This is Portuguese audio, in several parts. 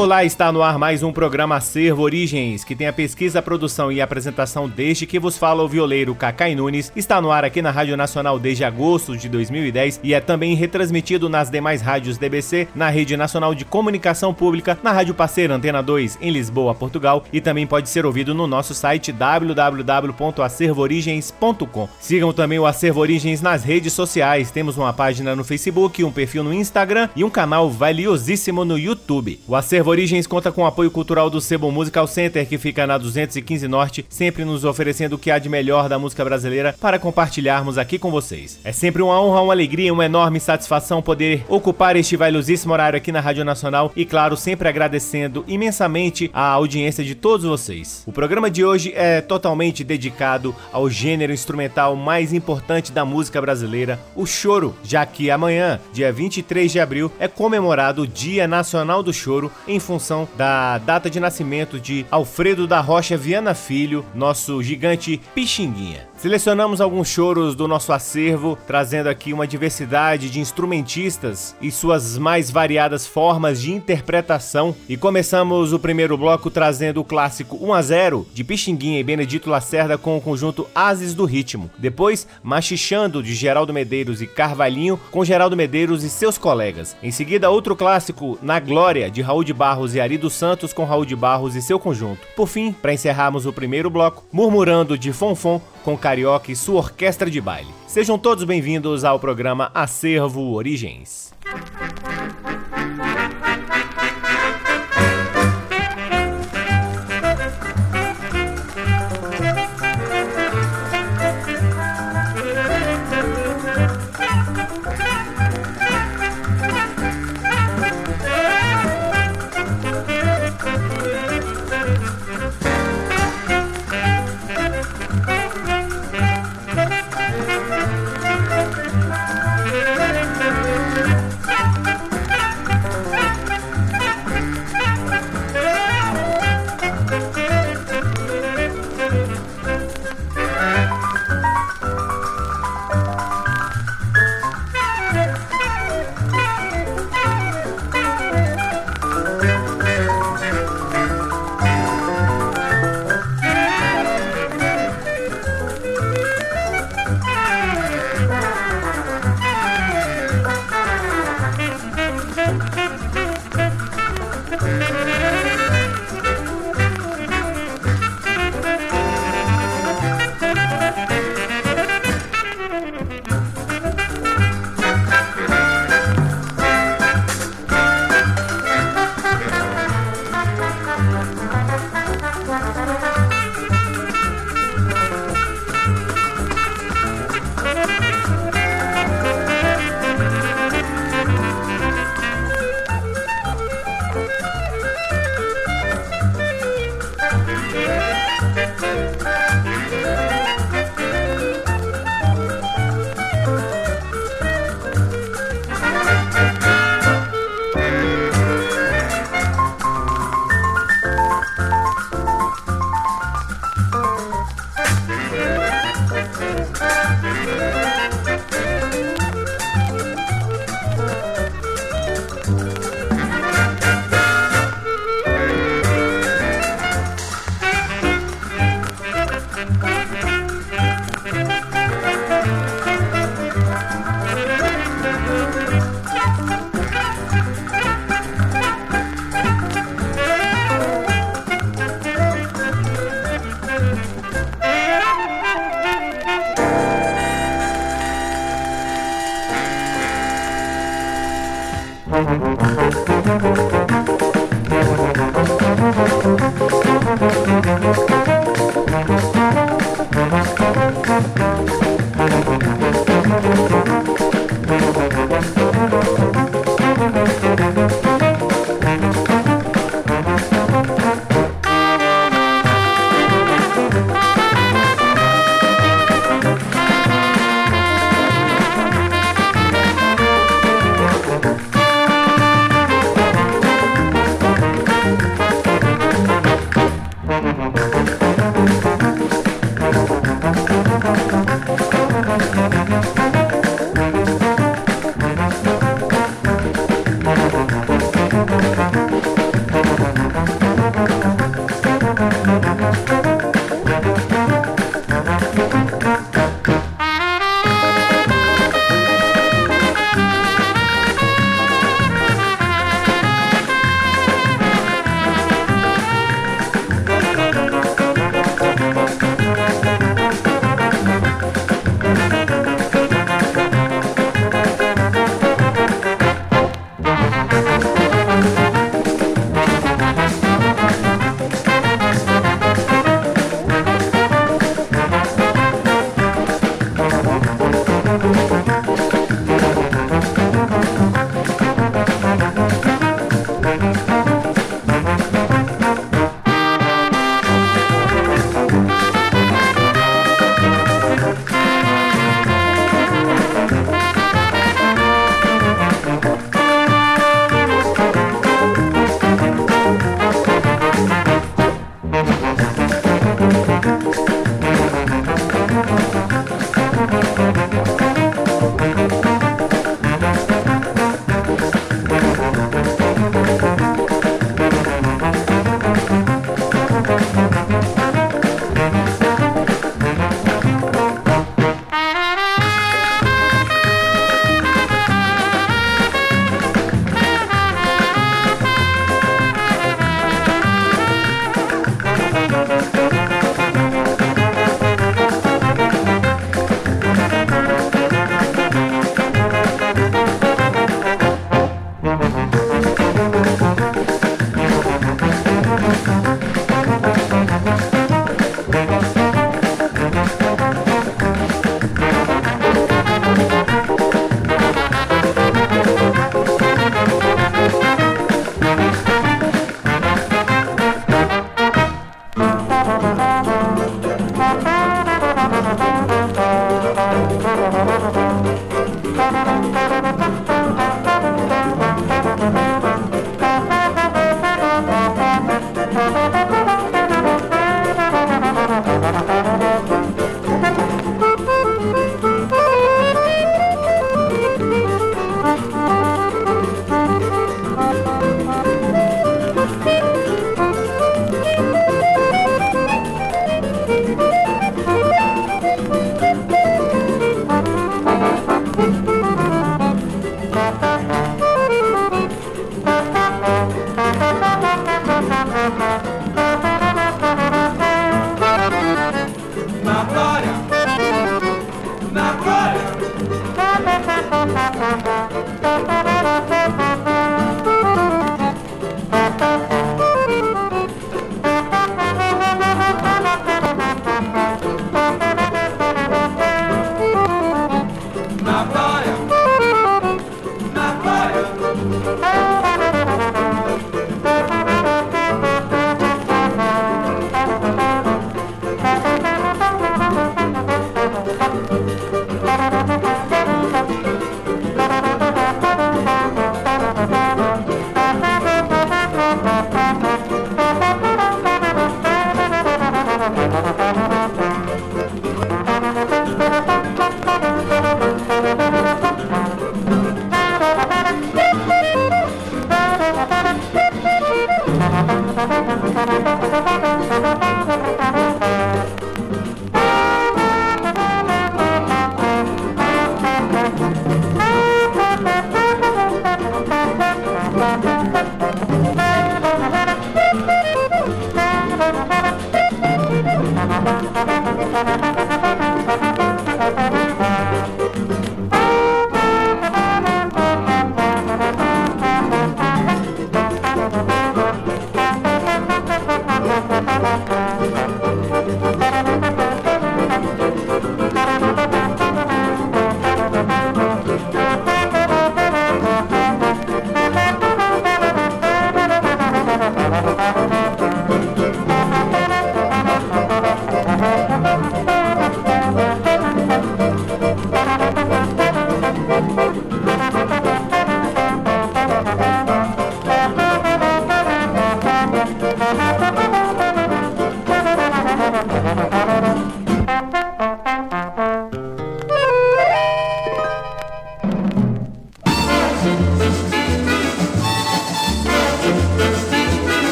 Olá, está no ar mais um programa Acervo Origens, que tem a pesquisa, produção e apresentação desde que vos fala o violeiro Cacai Nunes. Está no ar aqui na Rádio Nacional desde agosto de 2010 e é também retransmitido nas demais rádios DBC, na Rede Nacional de Comunicação Pública, na Rádio Parceira Antena 2 em Lisboa, Portugal e também pode ser ouvido no nosso site www.acervoorigens.com. Sigam também o Acervo Origens nas redes sociais. Temos uma página no Facebook, um perfil no Instagram e um canal valiosíssimo no YouTube. O Acervo Origens conta com o apoio cultural do Sebo Musical Center, que fica na 215 Norte, sempre nos oferecendo o que há de melhor da música brasileira para compartilharmos aqui com vocês. É sempre uma honra, uma alegria, uma enorme satisfação poder ocupar este valiosíssimo horário aqui na Rádio Nacional e, claro, sempre agradecendo imensamente a audiência de todos vocês. O programa de hoje é totalmente dedicado ao gênero instrumental mais importante da música brasileira, o choro, já que amanhã, dia 23 de abril, é comemorado o Dia Nacional do Choro em em função da data de nascimento de Alfredo da Rocha Viana Filho, nosso gigante Pixinguinha. Selecionamos alguns choros do nosso acervo, trazendo aqui uma diversidade de instrumentistas e suas mais variadas formas de interpretação. E começamos o primeiro bloco trazendo o clássico 1 a 0 de Pixinguinha e Benedito Lacerda com o conjunto Ases do Ritmo. Depois, Machichando de Geraldo Medeiros e Carvalhinho com Geraldo Medeiros e seus colegas. Em seguida, outro clássico Na Glória de Raul de Barros e Ari dos Santos com Raul de Barros e seu conjunto. Por fim, para encerrarmos o primeiro bloco, Murmurando de Fonfon com Carioca e sua orquestra de baile. Sejam todos bem-vindos ao programa Acervo Origens.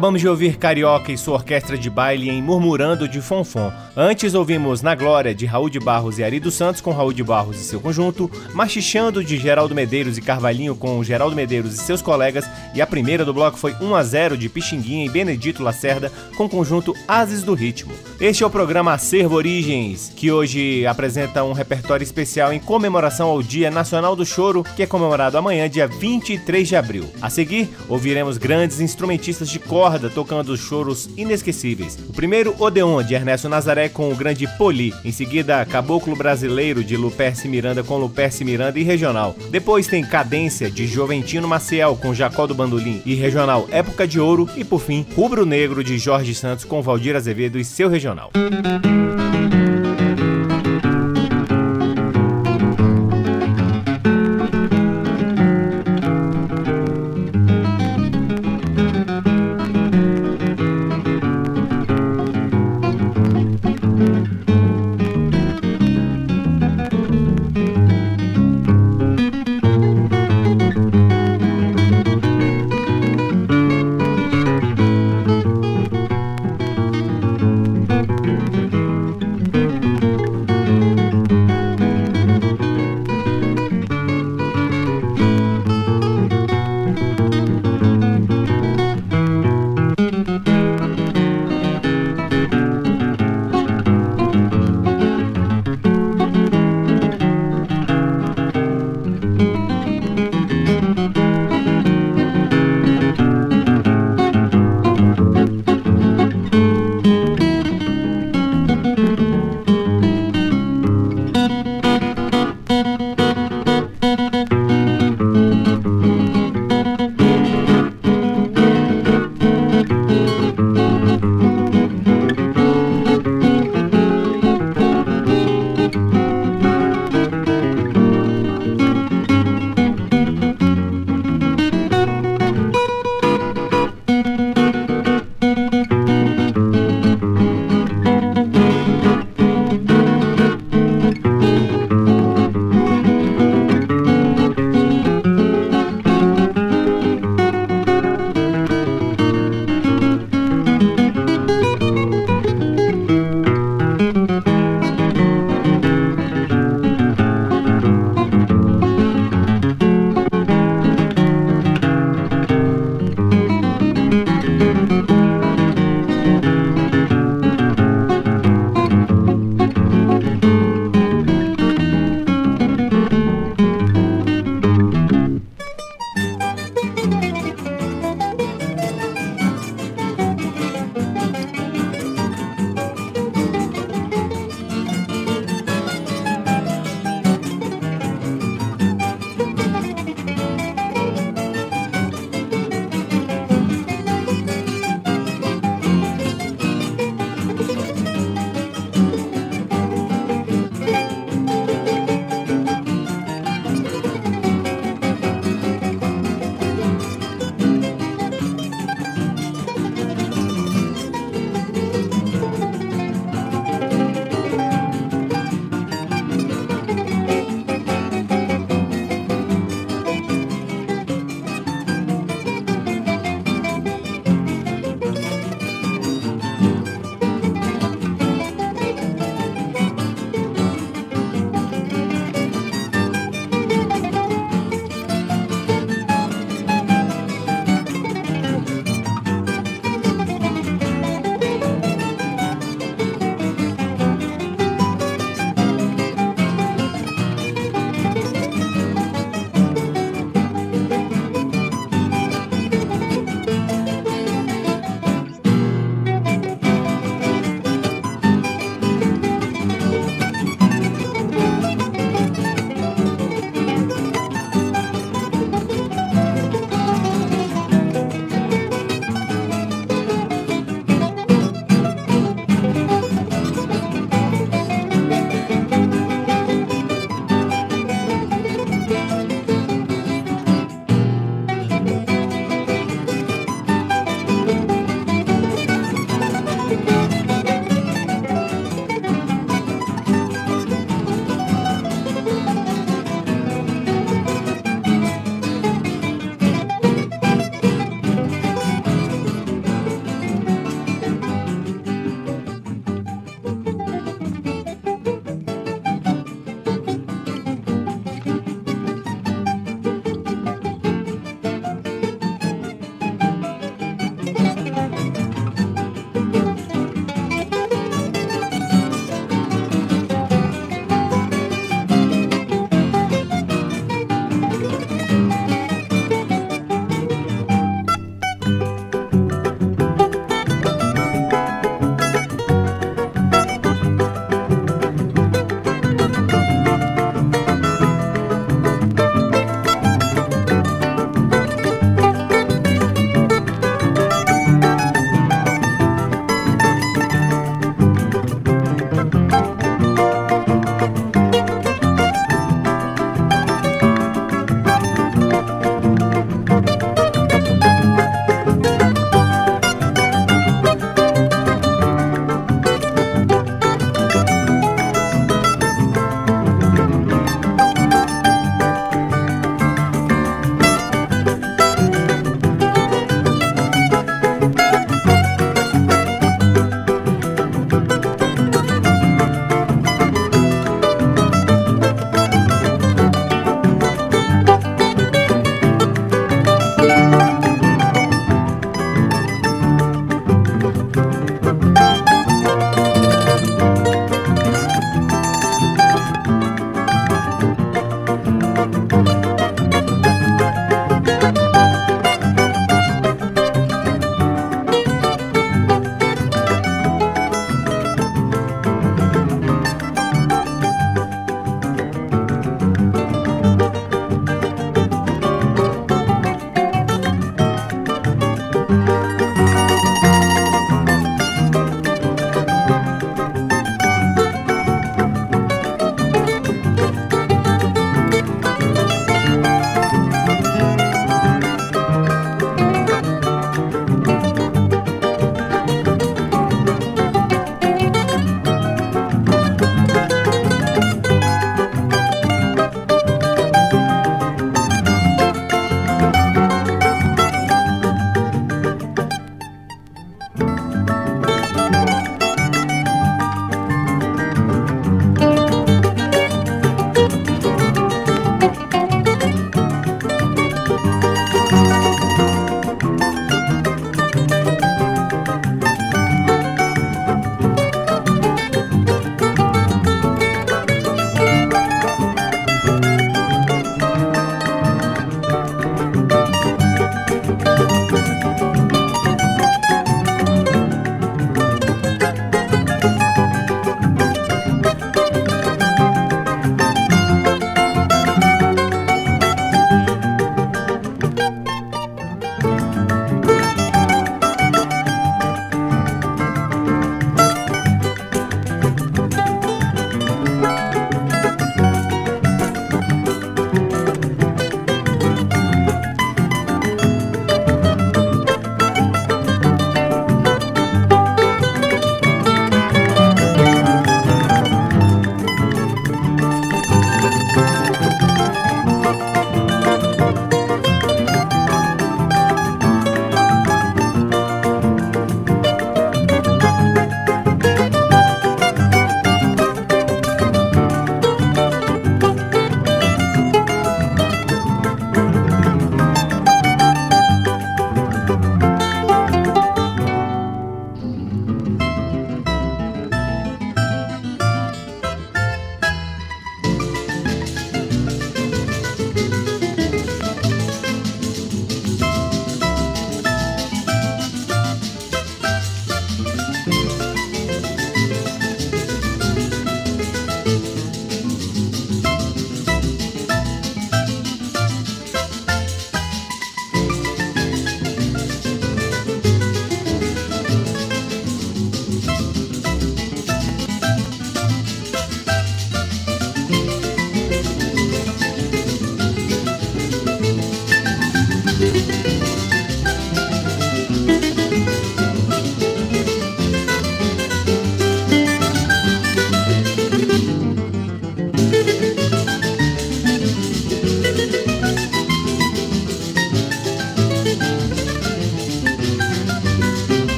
Acabamos de ouvir Carioca e sua orquestra de baile em Murmurando de Fonfon. Antes ouvimos Na Glória de Raul de Barros e Ari dos Santos com Raul de Barros e seu conjunto, Machichando de Geraldo Medeiros e Carvalhinho com Geraldo Medeiros e seus colegas, e a primeira do bloco foi 1 a 0 de Pixinguinha e Benedito Lacerda com o conjunto Ases do Ritmo. Este é o programa Acervo Origens, que hoje apresenta um repertório especial em comemoração ao Dia Nacional do Choro, que é comemorado amanhã, dia 23 de abril. A seguir, ouviremos grandes instrumentistas de corda tocando choros inesquecíveis. O primeiro, Odeon, de Ernesto Nazaré com o grande Poli. Em seguida, Caboclo Brasileiro, de Luperce Miranda com Luperce Miranda e Regional. Depois tem Cadência, de Joventino Maciel com Jacó do Bandolim e Regional Época de Ouro. E por fim, Rubro Negro, de Jorge Santos com Valdir Azevedo e seu Regional.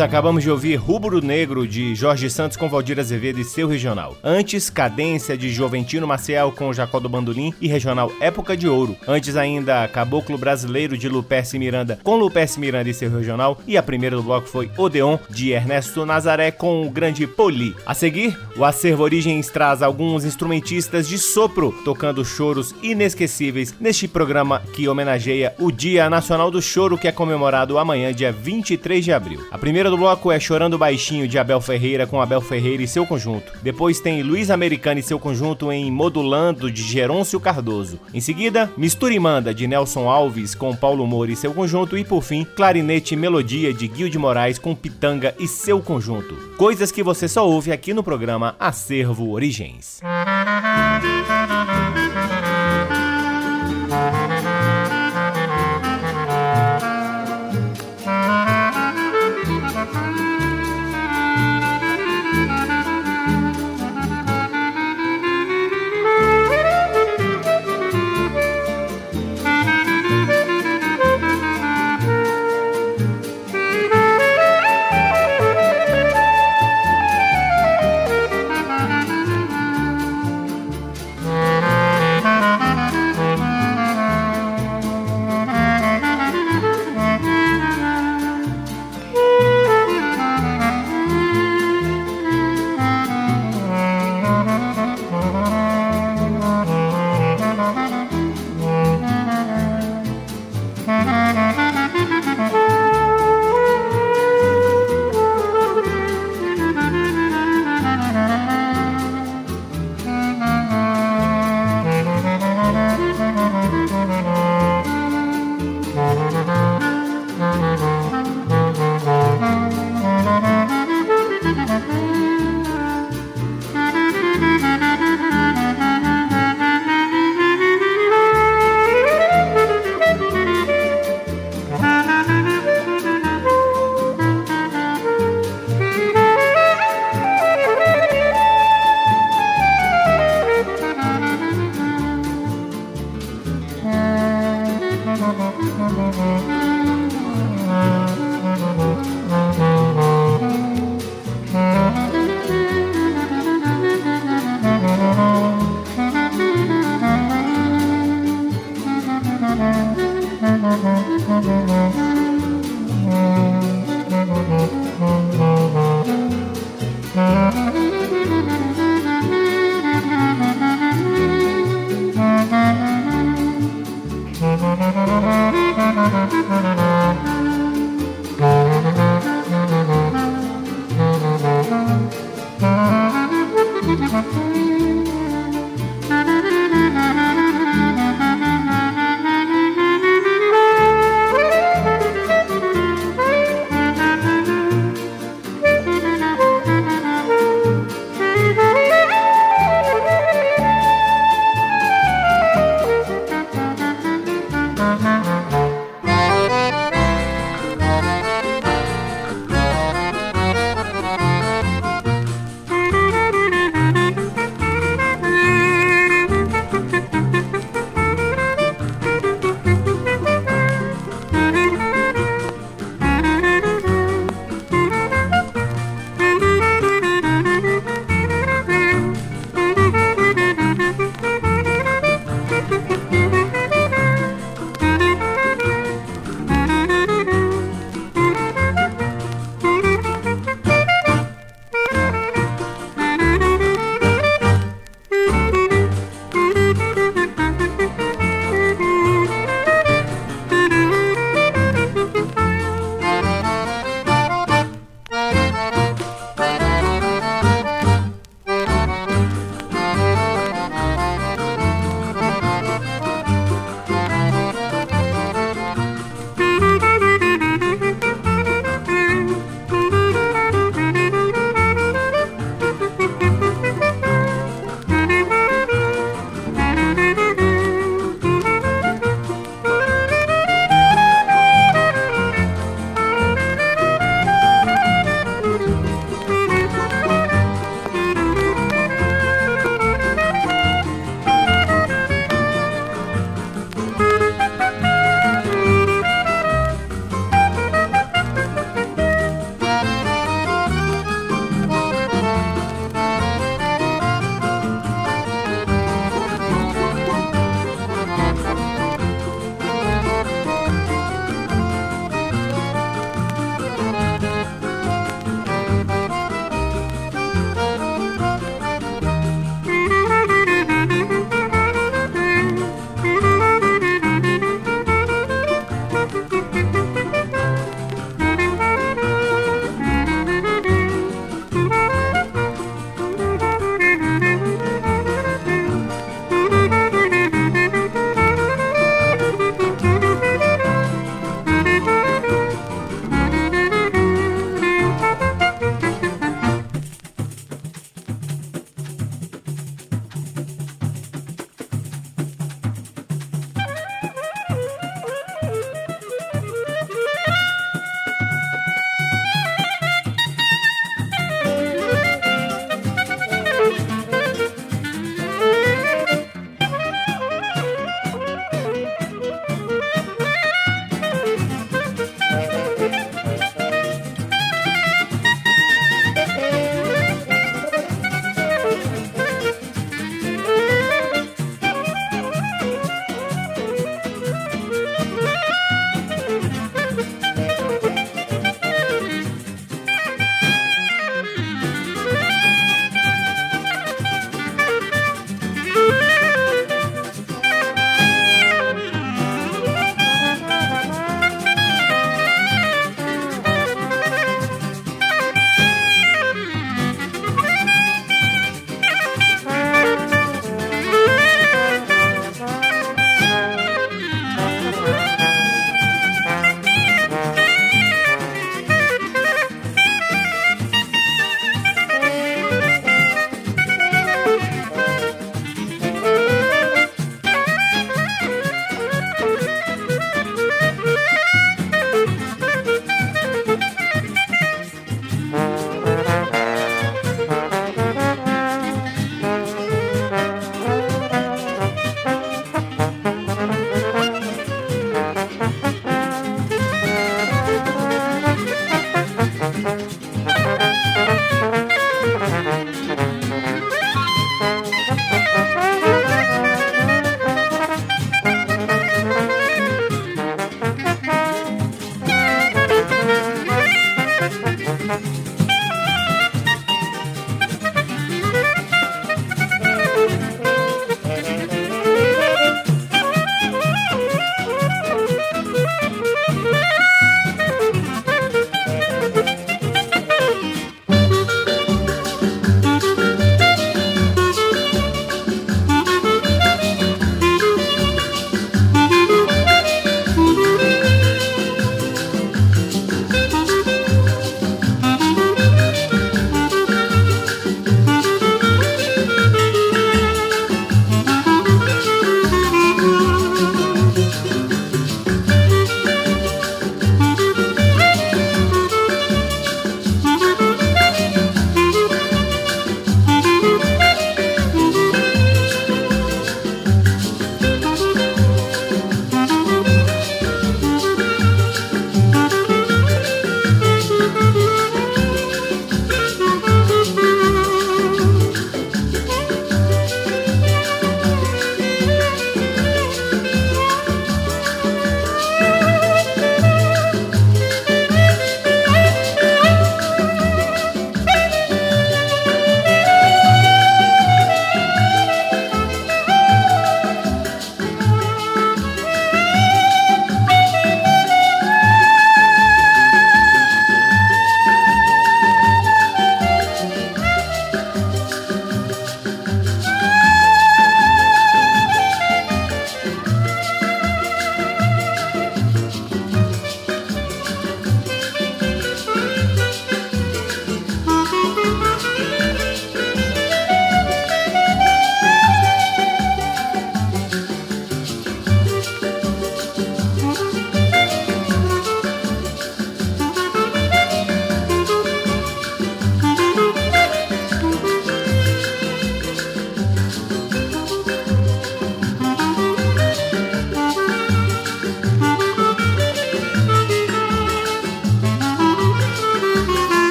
Acabamos de ouvir Rubro Negro de Jorge Santos com Valdir Azevedo e seu regional. Antes, Cadência de Joventino Maciel com Jacó do Bandolim e regional Época de Ouro. Antes ainda, Caboclo Brasileiro de Luperce Miranda com Luperce Miranda e seu regional. E a primeira do bloco foi Odeon de Ernesto Nazaré com o grande Poli. A seguir, o Acervo Origens traz alguns instrumentistas de sopro tocando choros inesquecíveis neste programa que homenageia o Dia Nacional do Choro que é comemorado amanhã, dia 23 de abril. A primeira do bloco é Chorando Baixinho de Abel Ferreira com Abel Ferreira e seu conjunto. Depois tem Luiz Americano e seu conjunto em Modulando de Gerôncio Cardoso. Em seguida, Mistura e Manda de Nelson Alves com Paulo Moura e seu conjunto. E por fim, Clarinete e Melodia de Guil de Moraes com Pitanga e seu conjunto. Coisas que você só ouve aqui no programa Acervo Origens.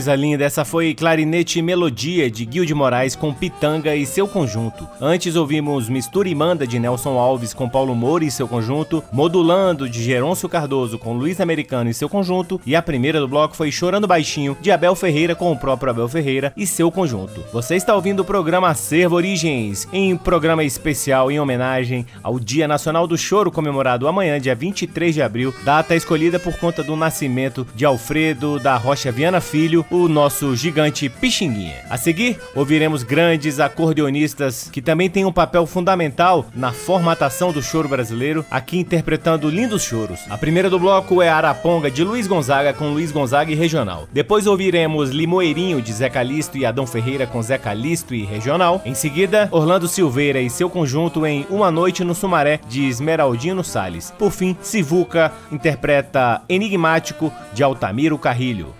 Coisa linda, essa foi Clarinete Melodia de Gil de Moraes com Pitanga e seu conjunto. Antes ouvimos Mistura e Manda de Nelson Alves com Paulo Moura e seu conjunto, Modulando de Gerôncio Cardoso com Luiz Americano e seu conjunto, e a primeira do bloco foi Chorando Baixinho de Abel Ferreira com o próprio Abel Ferreira e seu conjunto. Você está ouvindo o programa Acervo Origens, em programa especial em homenagem ao Dia Nacional do Choro comemorado amanhã, dia 23 de abril, data escolhida por conta do nascimento de Alfredo da Rocha Viana Filho, o nosso gigante Pixinguinha. A seguir, ouviremos grandes acordeonistas que também têm um papel fundamental na formatação do choro brasileiro, aqui interpretando lindos choros. A primeira do bloco é Araponga de Luiz Gonzaga com Luiz Gonzaga e Regional. Depois ouviremos Limoeirinho de Zé Calisto e Adão Ferreira com Zé Calisto e Regional. Em seguida, Orlando Silveira e seu conjunto em Uma Noite no Sumaré de Esmeraldino Salles. Por fim, Sivuca interpreta Enigmático de Altamiro Carrilho.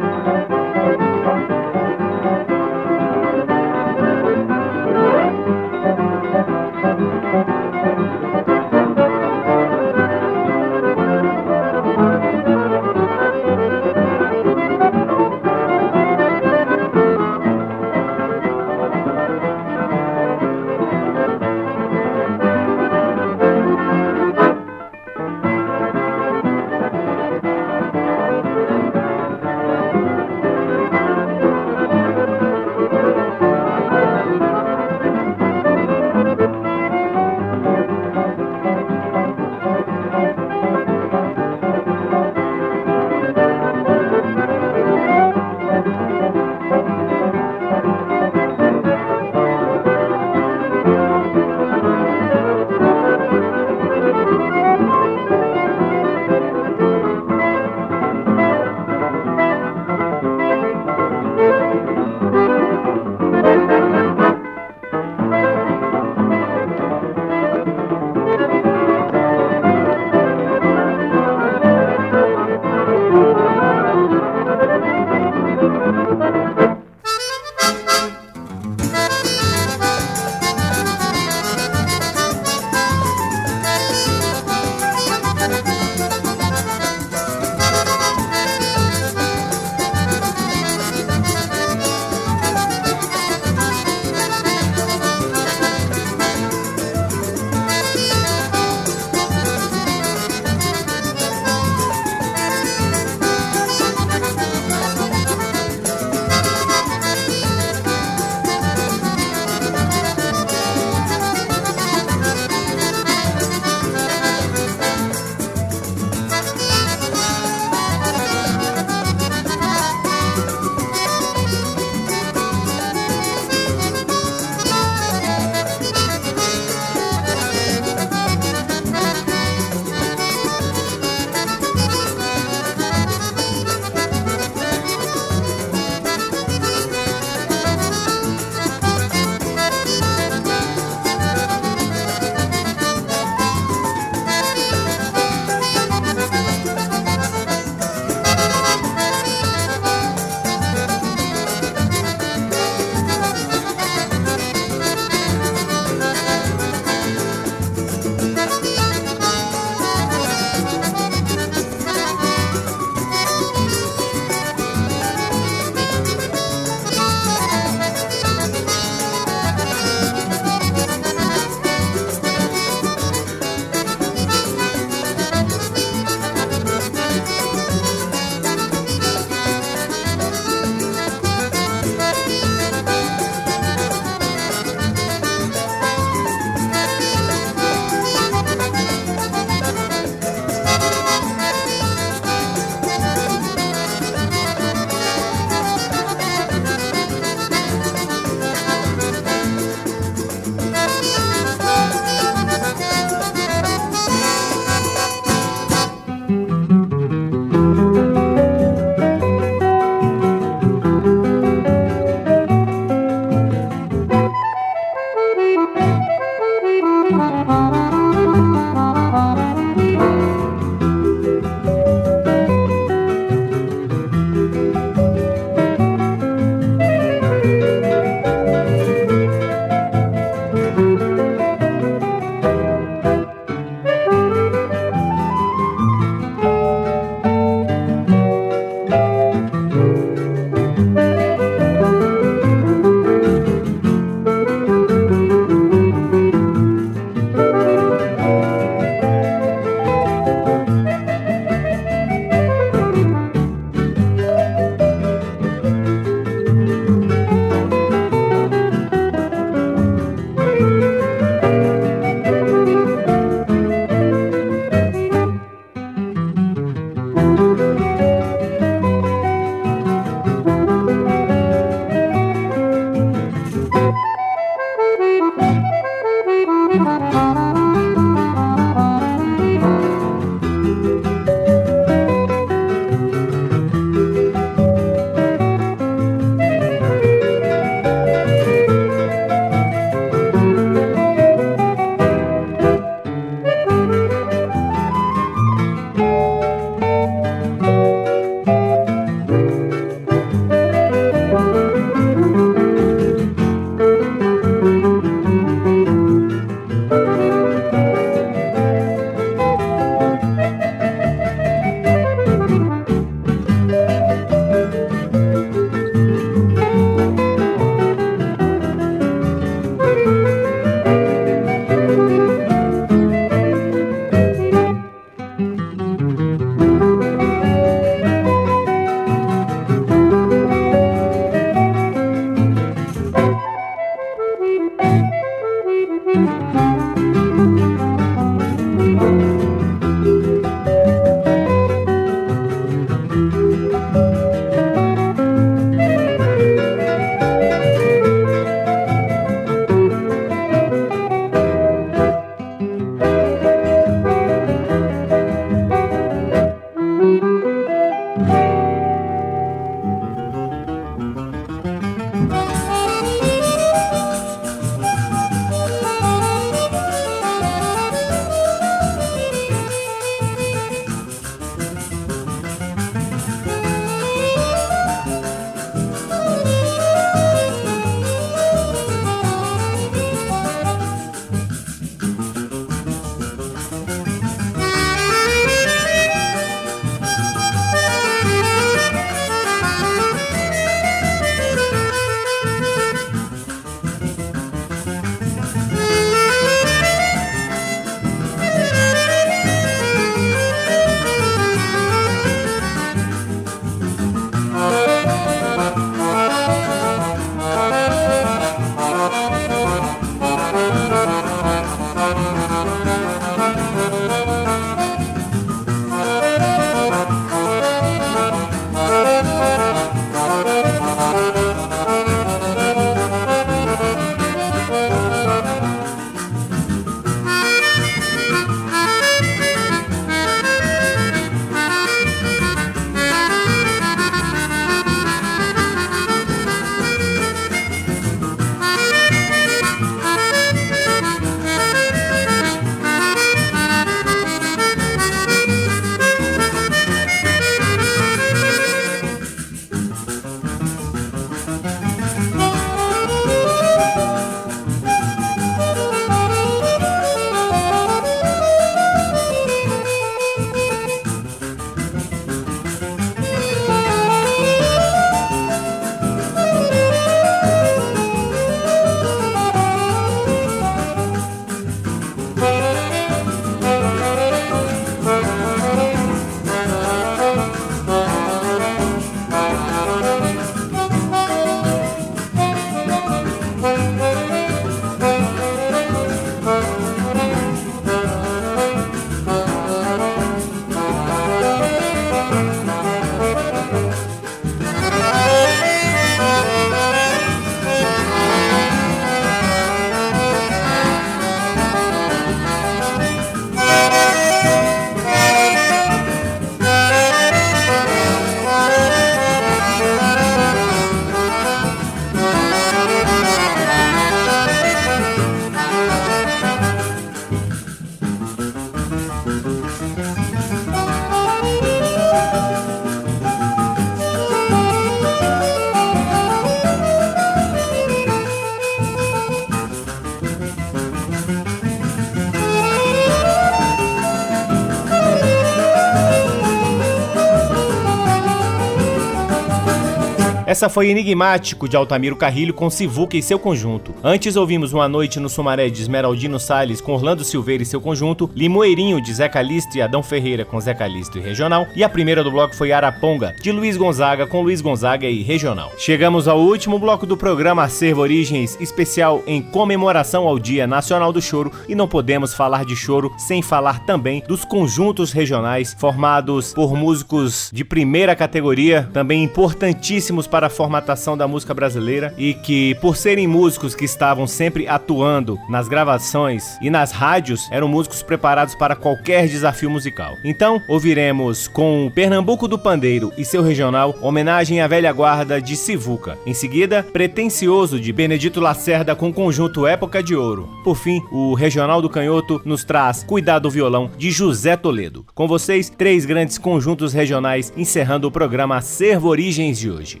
Essa foi Enigmático de Altamiro Carrilho com Sivuca e seu conjunto. Antes ouvimos Uma Noite no Sumaré de Esmeraldino Salles com Orlando Silveira e seu conjunto, Limoeirinho de Zé Calixto e Adão Ferreira com Zé Calixto e Regional, e a primeira do bloco foi Araponga de Luiz Gonzaga com Luiz Gonzaga e Regional. Chegamos ao último bloco do programa Acervo Origens, especial em comemoração ao Dia Nacional do Choro, e não podemos falar de choro sem falar também dos conjuntos regionais formados por músicos de primeira categoria, também importantíssimos para a formatação da música brasileira e que, por serem músicos que estavam sempre atuando nas gravações e nas rádios, eram músicos preparados para qualquer desafio musical. Então, ouviremos com Pernambuco do Pandeiro e seu regional, homenagem à velha guarda de Sivuca. Em seguida, Pretencioso de Benedito Lacerda com conjunto Época de Ouro. Por fim, o Regional do Canhoto nos traz Cuidado do Violão de José Toledo. Com vocês, três grandes conjuntos regionais encerrando o programa Servo Origens de hoje.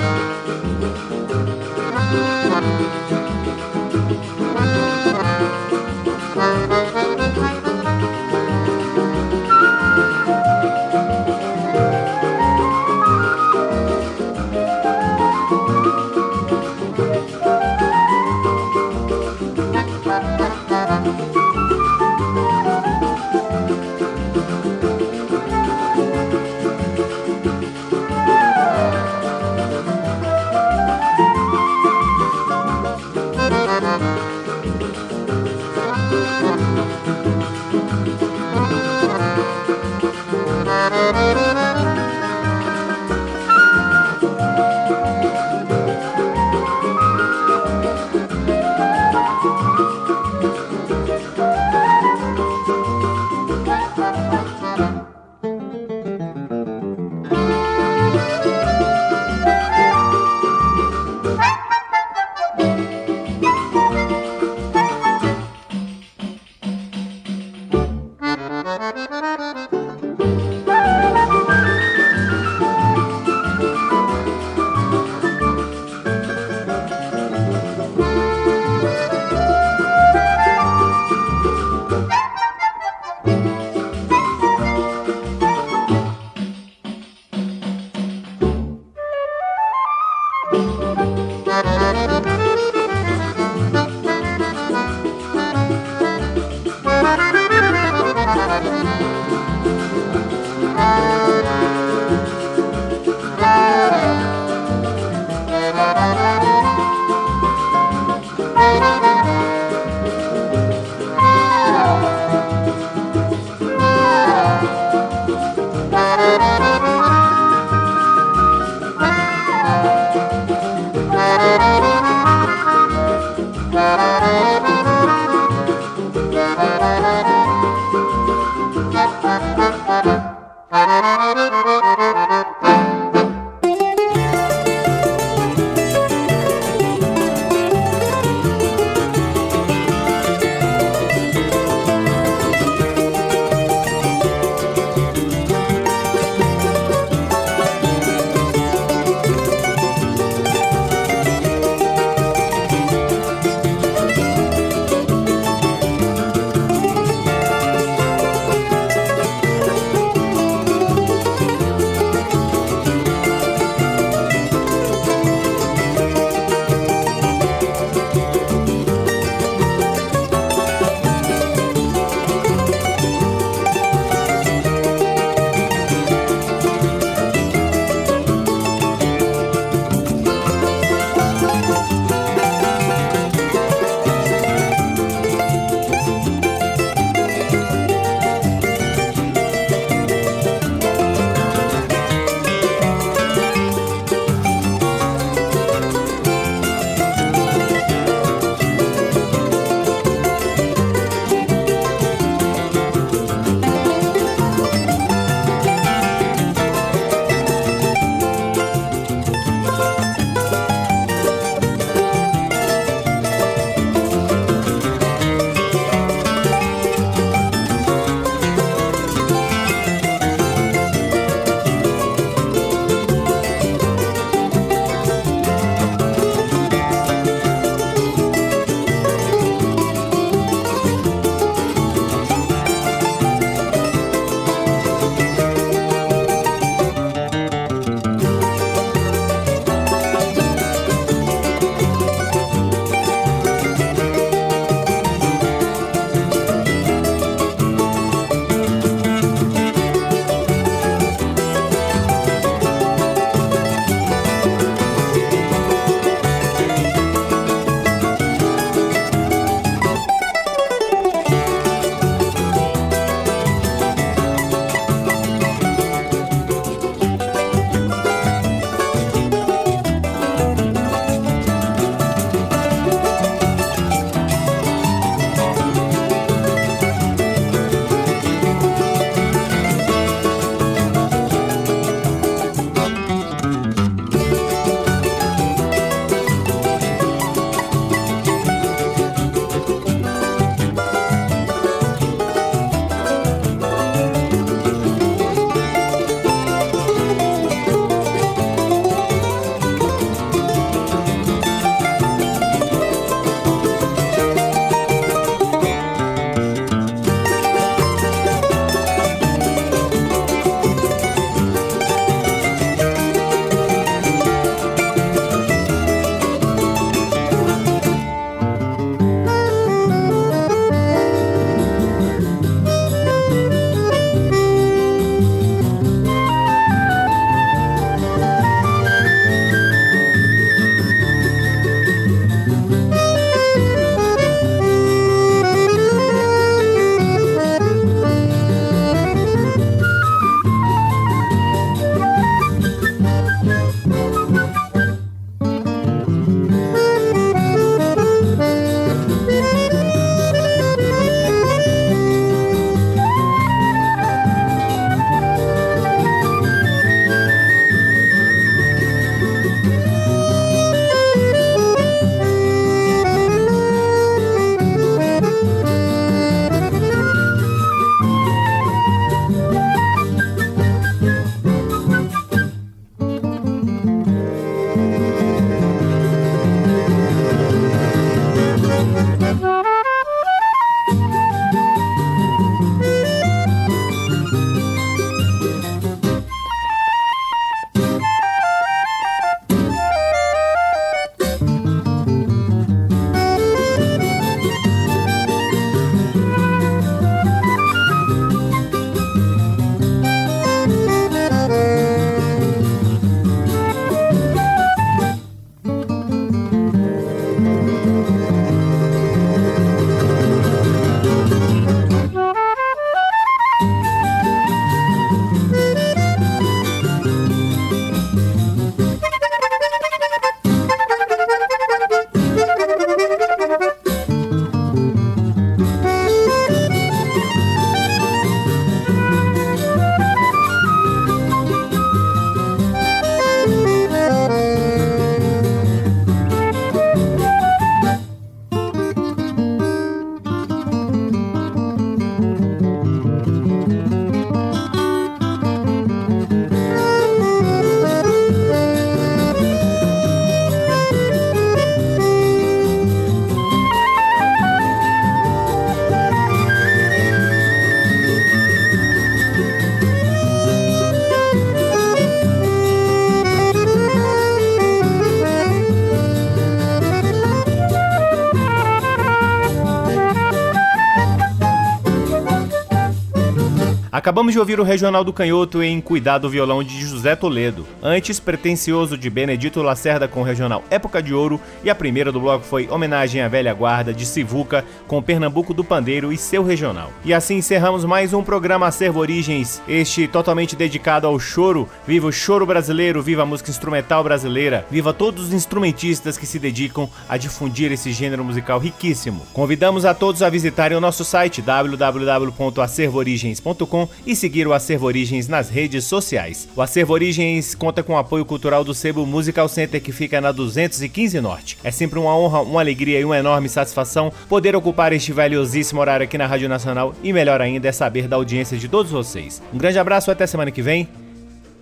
Acabamos de ouvir o Regional do Canhoto em Cuidado Violão de José Toledo. Antes, Pretencioso de Benedito Lacerda com o Regional Época de Ouro. E a primeira do bloco foi Homenagem à Velha Guarda de Sivuca com Pernambuco do Pandeiro e seu Regional. E assim encerramos mais um programa Acervo Origens, este totalmente dedicado ao choro. Viva o choro brasileiro, viva a música instrumental brasileira, viva todos os instrumentistas que se dedicam a difundir esse gênero musical riquíssimo. Convidamos a todos a visitarem o nosso site www.acervoorigens.com e seguir o Acervo Origens nas redes sociais. O Acervo Origens conta com o apoio cultural do Sebo Musical Center que fica na 215 Norte. É sempre uma honra, uma alegria e uma enorme satisfação poder ocupar este valiosíssimo horário aqui na Rádio Nacional e melhor ainda é saber da audiência de todos vocês. Um grande abraço até semana que vem.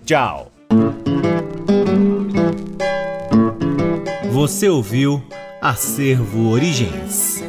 Tchau. Você ouviu Acervo Origens.